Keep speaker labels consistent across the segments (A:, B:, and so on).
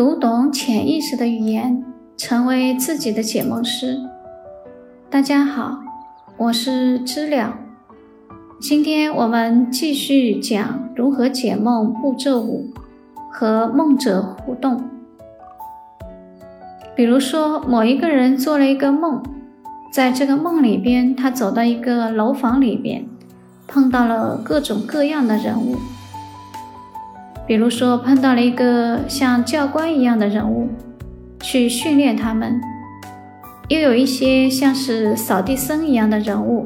A: 读懂潜意识的语言，成为自己的解梦师。大家好，我是知了。今天我们继续讲如何解梦步骤五和梦者互动。比如说，某一个人做了一个梦，在这个梦里边，他走到一个楼房里边，碰到了各种各样的人物。比如说，碰到了一个像教官一样的人物，去训练他们；又有一些像是扫地僧一样的人物，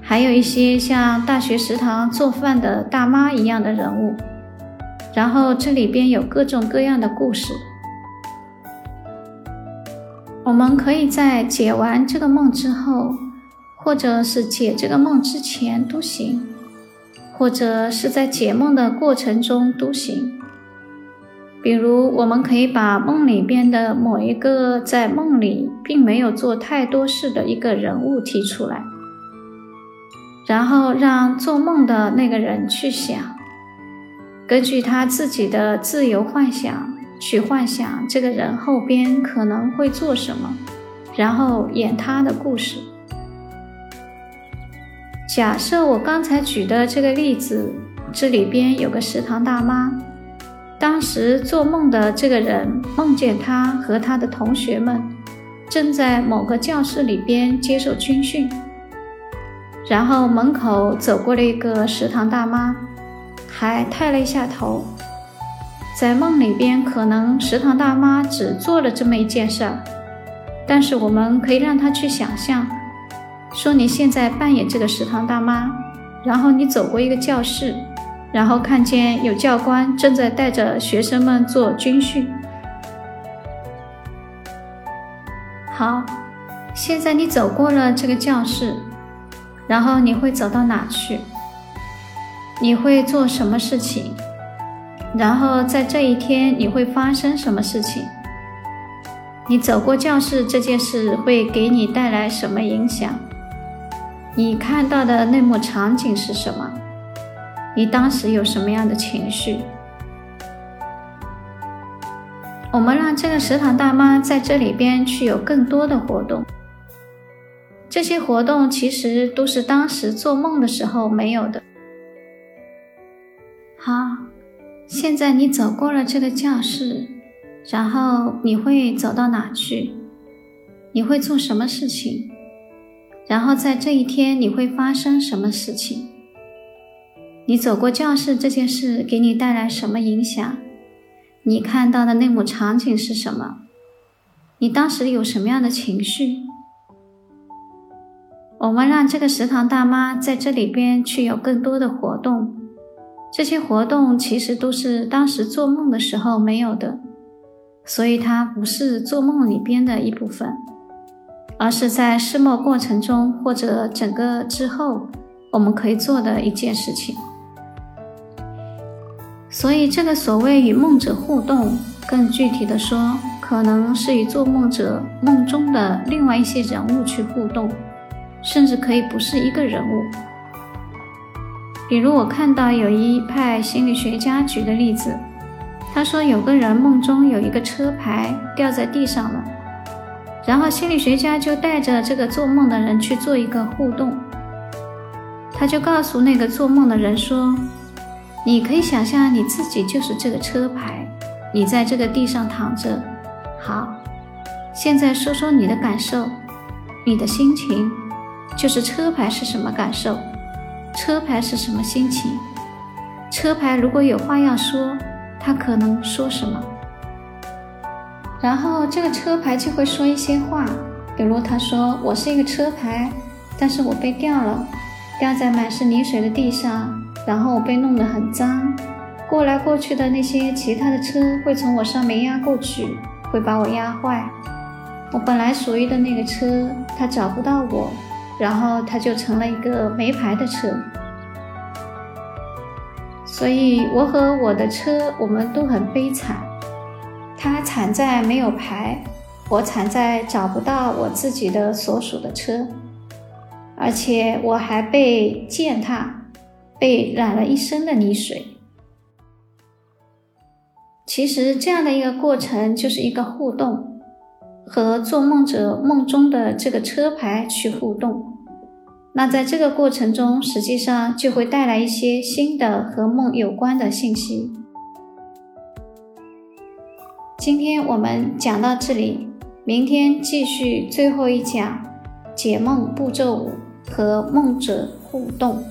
A: 还有一些像大学食堂做饭的大妈一样的人物。然后这里边有各种各样的故事。我们可以在解完这个梦之后，或者是解这个梦之前都行。或者是在解梦的过程中都行。比如，我们可以把梦里边的某一个在梦里并没有做太多事的一个人物提出来，然后让做梦的那个人去想，根据他自己的自由幻想去幻想这个人后边可能会做什么，然后演他的故事。假设我刚才举的这个例子，这里边有个食堂大妈，当时做梦的这个人梦见他和他的同学们正在某个教室里边接受军训，然后门口走过了一个食堂大妈，还抬了一下头。在梦里边，可能食堂大妈只做了这么一件事儿，但是我们可以让她去想象。说你现在扮演这个食堂大妈，然后你走过一个教室，然后看见有教官正在带着学生们做军训。好，现在你走过了这个教室，然后你会走到哪去？你会做什么事情？然后在这一天你会发生什么事情？你走过教室这件事会给你带来什么影响？你看到的那幕场景是什么？你当时有什么样的情绪？我们让这个食堂大妈在这里边去有更多的活动。这些活动其实都是当时做梦的时候没有的。好，现在你走过了这个教室，然后你会走到哪去？你会做什么事情？然后在这一天你会发生什么事情？你走过教室这件事给你带来什么影响？你看到的那幕场景是什么？你当时有什么样的情绪？我们让这个食堂大妈在这里边去有更多的活动，这些活动其实都是当时做梦的时候没有的，所以它不是做梦里边的一部分。而是在施梦过程中或者整个之后，我们可以做的一件事情。所以，这个所谓与梦者互动，更具体的说，可能是与做梦者梦中的另外一些人物去互动，甚至可以不是一个人物。比如，我看到有一派心理学家举的例子，他说有个人梦中有一个车牌掉在地上了。然后心理学家就带着这个做梦的人去做一个互动，他就告诉那个做梦的人说：“你可以想象你自己就是这个车牌，你在这个地上躺着。好，现在说说你的感受，你的心情，就是车牌是什么感受，车牌是什么心情，车牌如果有话要说，他可能说什么。”然后这个车牌就会说一些话，比如他说：“我是一个车牌，但是我被掉了，掉在满是泥水的地上，然后我被弄得很脏，过来过去的那些其他的车会从我上面压过去，会把我压坏。我本来属于的那个车，他找不到我，然后他就成了一个没牌的车。所以我和我的车，我们都很悲惨。”他惨在没有牌，我惨在找不到我自己的所属的车，而且我还被践踏，被染了一身的泥水。其实这样的一个过程就是一个互动，和做梦者梦中的这个车牌去互动。那在这个过程中，实际上就会带来一些新的和梦有关的信息。今天我们讲到这里，明天继续最后一讲解梦步骤五和梦者互动。